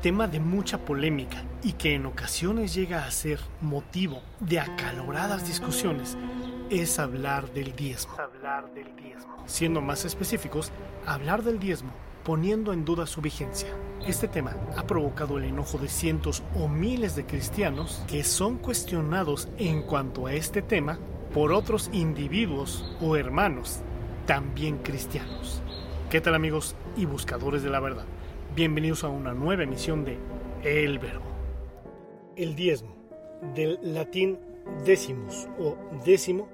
tema de mucha polémica y que en ocasiones llega a ser motivo de acaloradas discusiones es hablar del diezmo. Hablar del diezmo. Siendo más específicos, hablar del diezmo poniendo en duda su vigencia. Este tema ha provocado el enojo de cientos o miles de cristianos que son cuestionados en cuanto a este tema por otros individuos o hermanos también cristianos. ¿Qué tal amigos y buscadores de la verdad? Bienvenidos a una nueva emisión de El Verbo. El diezmo, del latín décimos o décimo,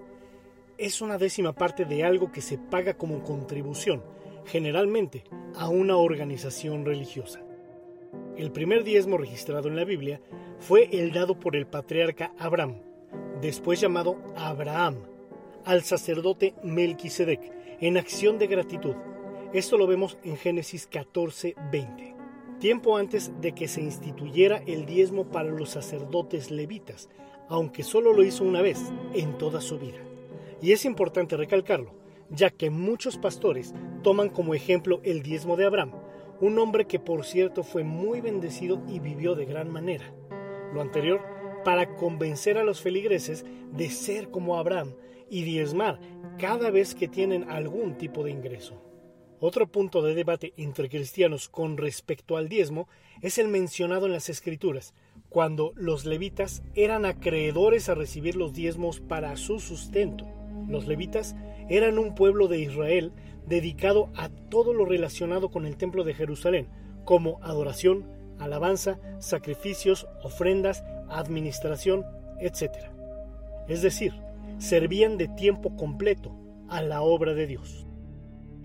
es una décima parte de algo que se paga como contribución, generalmente a una organización religiosa. El primer diezmo registrado en la Biblia fue el dado por el patriarca Abraham, después llamado Abraham, al sacerdote Melquisedec, en acción de gratitud esto lo vemos en Génesis 14, 20. Tiempo antes de que se instituyera el diezmo para los sacerdotes levitas, aunque solo lo hizo una vez en toda su vida. Y es importante recalcarlo, ya que muchos pastores toman como ejemplo el diezmo de Abraham, un hombre que por cierto fue muy bendecido y vivió de gran manera. Lo anterior para convencer a los feligreses de ser como Abraham y diezmar cada vez que tienen algún tipo de ingreso. Otro punto de debate entre cristianos con respecto al diezmo es el mencionado en las Escrituras, cuando los levitas eran acreedores a recibir los diezmos para su sustento. Los levitas eran un pueblo de Israel dedicado a todo lo relacionado con el templo de Jerusalén, como adoración, alabanza, sacrificios, ofrendas, administración, etc. Es decir, servían de tiempo completo a la obra de Dios.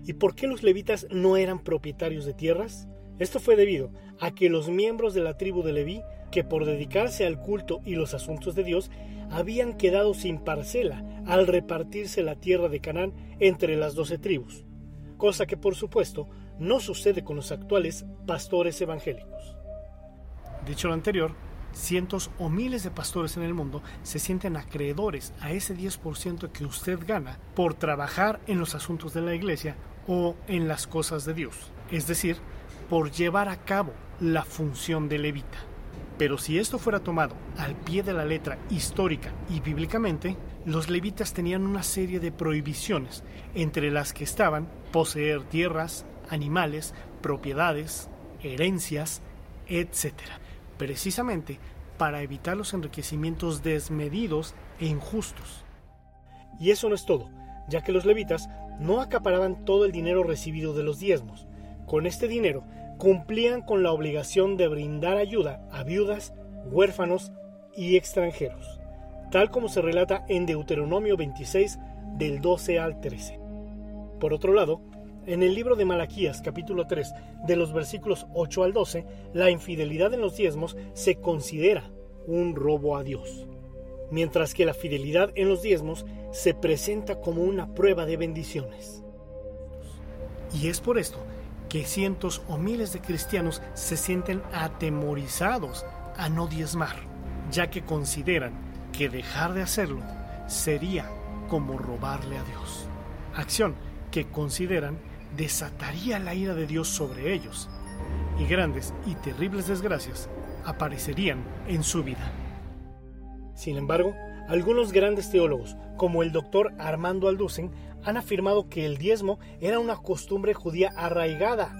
¿Y por qué los levitas no eran propietarios de tierras? Esto fue debido a que los miembros de la tribu de Leví, que por dedicarse al culto y los asuntos de Dios, habían quedado sin parcela al repartirse la tierra de Canaán entre las doce tribus, cosa que por supuesto no sucede con los actuales pastores evangélicos. Dicho lo anterior, cientos o miles de pastores en el mundo se sienten acreedores a ese 10% que usted gana por trabajar en los asuntos de la iglesia o en las cosas de Dios, es decir, por llevar a cabo la función de levita. Pero si esto fuera tomado al pie de la letra histórica y bíblicamente, los levitas tenían una serie de prohibiciones, entre las que estaban poseer tierras, animales, propiedades, herencias, etc. Precisamente para evitar los enriquecimientos desmedidos e injustos. Y eso no es todo, ya que los levitas no acaparaban todo el dinero recibido de los diezmos. Con este dinero cumplían con la obligación de brindar ayuda a viudas, huérfanos y extranjeros, tal como se relata en Deuteronomio 26 del 12 al 13. Por otro lado, en el libro de Malaquías capítulo 3 de los versículos 8 al 12, la infidelidad en los diezmos se considera un robo a Dios mientras que la fidelidad en los diezmos se presenta como una prueba de bendiciones. Y es por esto que cientos o miles de cristianos se sienten atemorizados a no diezmar, ya que consideran que dejar de hacerlo sería como robarle a Dios. Acción que consideran desataría la ira de Dios sobre ellos, y grandes y terribles desgracias aparecerían en su vida. Sin embargo, algunos grandes teólogos, como el doctor Armando Alducen, han afirmado que el diezmo era una costumbre judía arraigada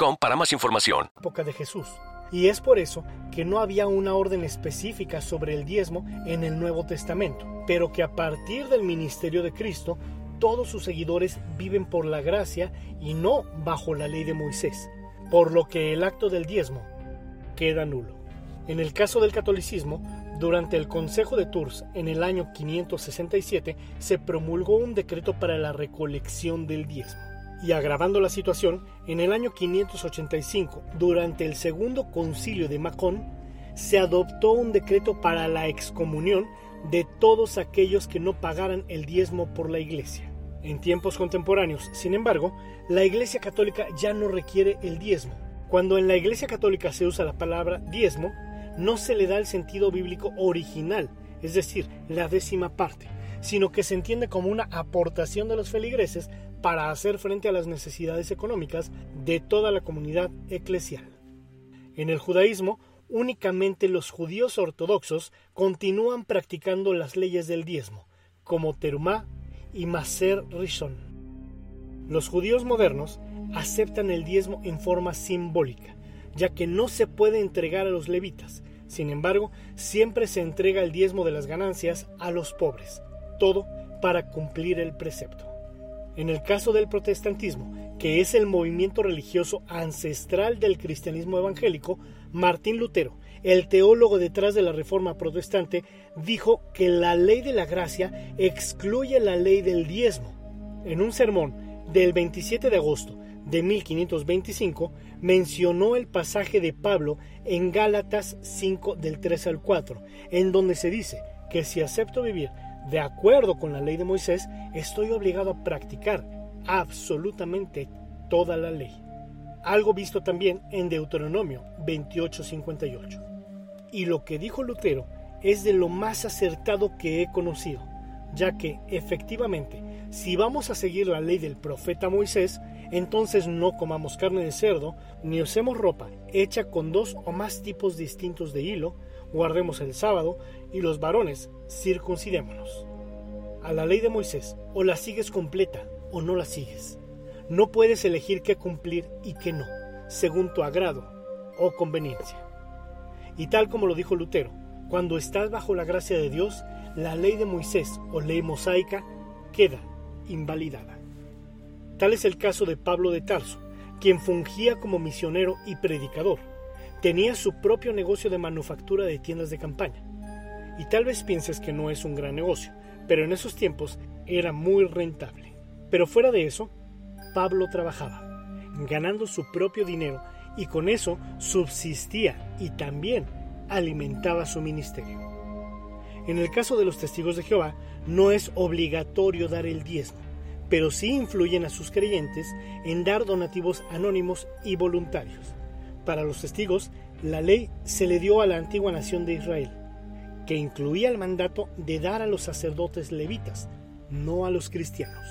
para más información. Época de Jesús, Y es por eso que no había una orden específica sobre el diezmo en el Nuevo Testamento, pero que a partir del ministerio de Cristo, todos sus seguidores viven por la gracia y no bajo la ley de Moisés, por lo que el acto del diezmo queda nulo. En el caso del catolicismo, durante el Consejo de Tours en el año 567 se promulgó un decreto para la recolección del diezmo. Y agravando la situación, en el año 585, durante el segundo concilio de Macón, se adoptó un decreto para la excomunión de todos aquellos que no pagaran el diezmo por la Iglesia. En tiempos contemporáneos, sin embargo, la Iglesia Católica ya no requiere el diezmo. Cuando en la Iglesia Católica se usa la palabra diezmo, no se le da el sentido bíblico original, es decir, la décima parte, sino que se entiende como una aportación de los feligreses para hacer frente a las necesidades económicas de toda la comunidad eclesial. En el judaísmo, únicamente los judíos ortodoxos continúan practicando las leyes del diezmo, como Terumá y Maser Rishon. Los judíos modernos aceptan el diezmo en forma simbólica, ya que no se puede entregar a los levitas. Sin embargo, siempre se entrega el diezmo de las ganancias a los pobres, todo para cumplir el precepto. En el caso del protestantismo, que es el movimiento religioso ancestral del cristianismo evangélico, Martín Lutero, el teólogo detrás de la reforma protestante, dijo que la ley de la gracia excluye la ley del diezmo. En un sermón del 27 de agosto de 1525 mencionó el pasaje de Pablo en Gálatas 5 del 3 al 4, en donde se dice que si acepto vivir de acuerdo con la ley de Moisés, estoy obligado a practicar absolutamente toda la ley. Algo visto también en Deuteronomio 28:58. Y lo que dijo Lutero es de lo más acertado que he conocido, ya que efectivamente, si vamos a seguir la ley del profeta Moisés, entonces no comamos carne de cerdo, ni usemos ropa hecha con dos o más tipos distintos de hilo, guardemos el sábado, y los varones circuncidémonos. A la ley de Moisés, o la sigues completa o no la sigues. No puedes elegir qué cumplir y qué no, según tu agrado o conveniencia. Y tal como lo dijo Lutero, cuando estás bajo la gracia de Dios, la ley de Moisés o ley mosaica queda invalidada. Tal es el caso de Pablo de Tarso, quien fungía como misionero y predicador. Tenía su propio negocio de manufactura de tiendas de campaña. Y tal vez pienses que no es un gran negocio, pero en esos tiempos era muy rentable. Pero fuera de eso, Pablo trabajaba, ganando su propio dinero y con eso subsistía y también alimentaba su ministerio. En el caso de los testigos de Jehová, no es obligatorio dar el diezmo, pero sí influyen a sus creyentes en dar donativos anónimos y voluntarios. Para los testigos, la ley se le dio a la antigua nación de Israel que incluía el mandato de dar a los sacerdotes levitas, no a los cristianos.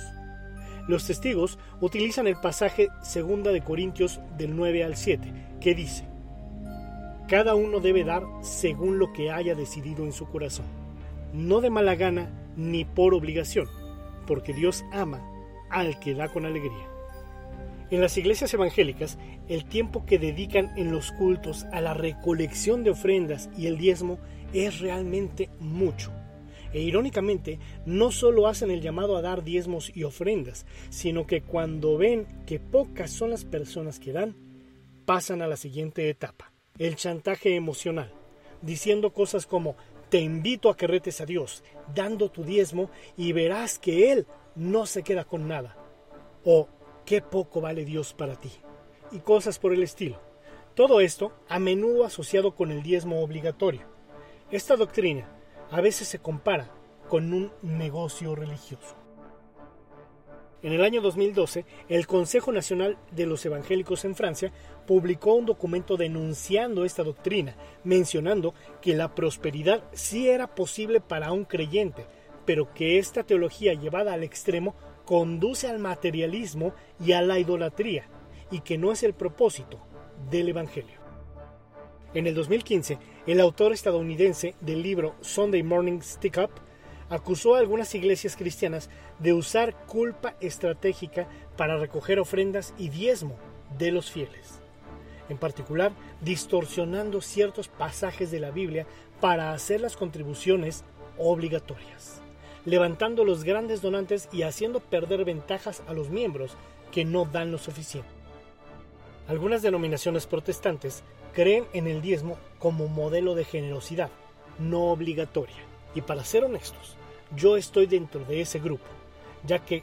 Los testigos utilizan el pasaje 2 de Corintios del 9 al 7, que dice, Cada uno debe dar según lo que haya decidido en su corazón, no de mala gana ni por obligación, porque Dios ama al que da con alegría. En las iglesias evangélicas, el tiempo que dedican en los cultos a la recolección de ofrendas y el diezmo es realmente mucho. E irónicamente, no solo hacen el llamado a dar diezmos y ofrendas, sino que cuando ven que pocas son las personas que dan, pasan a la siguiente etapa, el chantaje emocional, diciendo cosas como te invito a que retes a Dios, dando tu diezmo y verás que Él no se queda con nada. O qué poco vale Dios para ti. Y cosas por el estilo. Todo esto a menudo asociado con el diezmo obligatorio esta doctrina a veces se compara con un negocio religioso. En el año 2012, el Consejo Nacional de los Evangélicos en Francia publicó un documento denunciando esta doctrina, mencionando que la prosperidad sí era posible para un creyente, pero que esta teología llevada al extremo conduce al materialismo y a la idolatría, y que no es el propósito del Evangelio. En el 2015, el autor estadounidense del libro Sunday Morning Stick Up acusó a algunas iglesias cristianas de usar culpa estratégica para recoger ofrendas y diezmo de los fieles. en particular distorsionando ciertos pasajes de la Biblia para hacer las contribuciones obligatorias, levantando los grandes donantes y haciendo perder ventajas a los miembros que no dan lo suficiente. Algunas denominaciones protestantes creen en el diezmo como modelo de generosidad, no obligatoria. Y para ser honestos, yo estoy dentro de ese grupo, ya que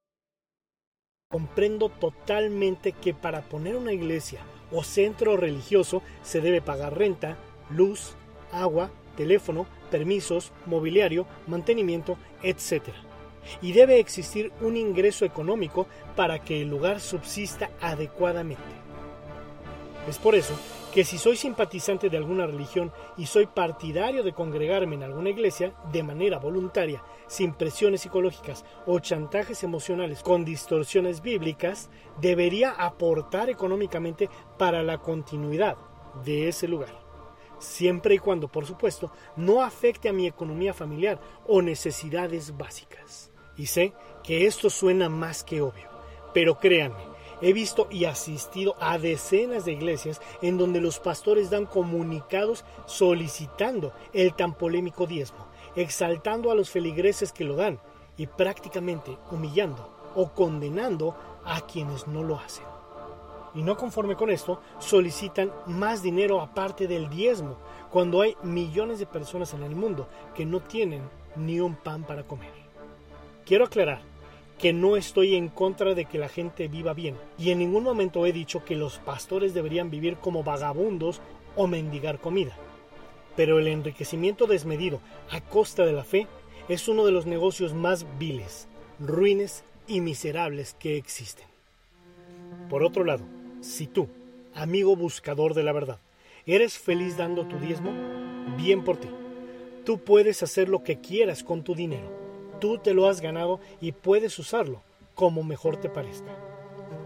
Comprendo totalmente que para poner una iglesia o centro religioso se debe pagar renta, luz, agua, teléfono, permisos, mobiliario, mantenimiento, etc. Y debe existir un ingreso económico para que el lugar subsista adecuadamente. Es por eso que si soy simpatizante de alguna religión y soy partidario de congregarme en alguna iglesia de manera voluntaria, sin presiones psicológicas o chantajes emocionales con distorsiones bíblicas, debería aportar económicamente para la continuidad de ese lugar. Siempre y cuando, por supuesto, no afecte a mi economía familiar o necesidades básicas. Y sé que esto suena más que obvio, pero créanme, He visto y asistido a decenas de iglesias en donde los pastores dan comunicados solicitando el tan polémico diezmo, exaltando a los feligreses que lo dan y prácticamente humillando o condenando a quienes no lo hacen. Y no conforme con esto, solicitan más dinero aparte del diezmo, cuando hay millones de personas en el mundo que no tienen ni un pan para comer. Quiero aclarar que no estoy en contra de que la gente viva bien, y en ningún momento he dicho que los pastores deberían vivir como vagabundos o mendigar comida. Pero el enriquecimiento desmedido a costa de la fe es uno de los negocios más viles, ruines y miserables que existen. Por otro lado, si tú, amigo buscador de la verdad, eres feliz dando tu diezmo, bien por ti. Tú puedes hacer lo que quieras con tu dinero Tú te lo has ganado y puedes usarlo como mejor te parezca.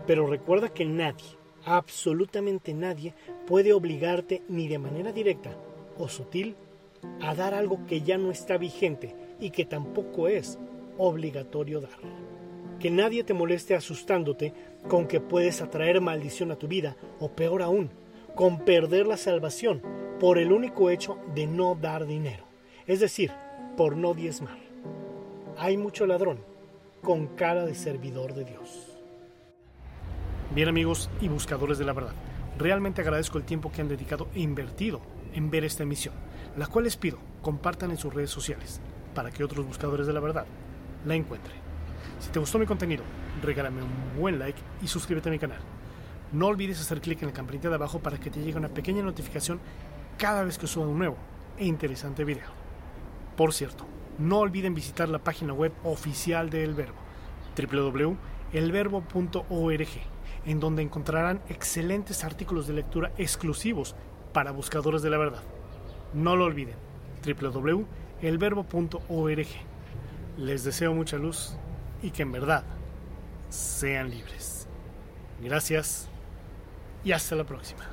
Pero recuerda que nadie, absolutamente nadie, puede obligarte ni de manera directa o sutil a dar algo que ya no está vigente y que tampoco es obligatorio dar. Que nadie te moleste asustándote con que puedes atraer maldición a tu vida o peor aún, con perder la salvación por el único hecho de no dar dinero, es decir, por no diezmar hay mucho ladrón con cara de servidor de Dios. Bien amigos y buscadores de la verdad, realmente agradezco el tiempo que han dedicado e invertido en ver esta emisión, la cual les pido compartan en sus redes sociales para que otros buscadores de la verdad la encuentren. Si te gustó mi contenido, regálame un buen like y suscríbete a mi canal. No olvides hacer clic en la campanita de abajo para que te llegue una pequeña notificación cada vez que suba un nuevo e interesante video. Por cierto, no olviden visitar la página web oficial de El Verbo, www.elverbo.org, en donde encontrarán excelentes artículos de lectura exclusivos para buscadores de la verdad. No lo olviden, www.elverbo.org. Les deseo mucha luz y que en verdad sean libres. Gracias y hasta la próxima.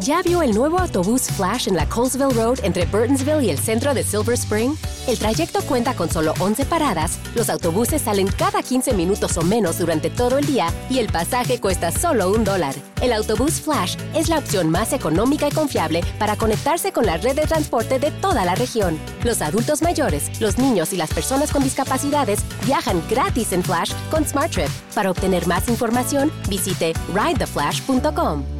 ¿Ya vio el nuevo autobús Flash en la Colesville Road entre Burtonsville y el centro de Silver Spring? El trayecto cuenta con solo 11 paradas, los autobuses salen cada 15 minutos o menos durante todo el día y el pasaje cuesta solo un dólar. El autobús Flash es la opción más económica y confiable para conectarse con la red de transporte de toda la región. Los adultos mayores, los niños y las personas con discapacidades viajan gratis en Flash con SmartTrip. Para obtener más información, visite ridetheflash.com.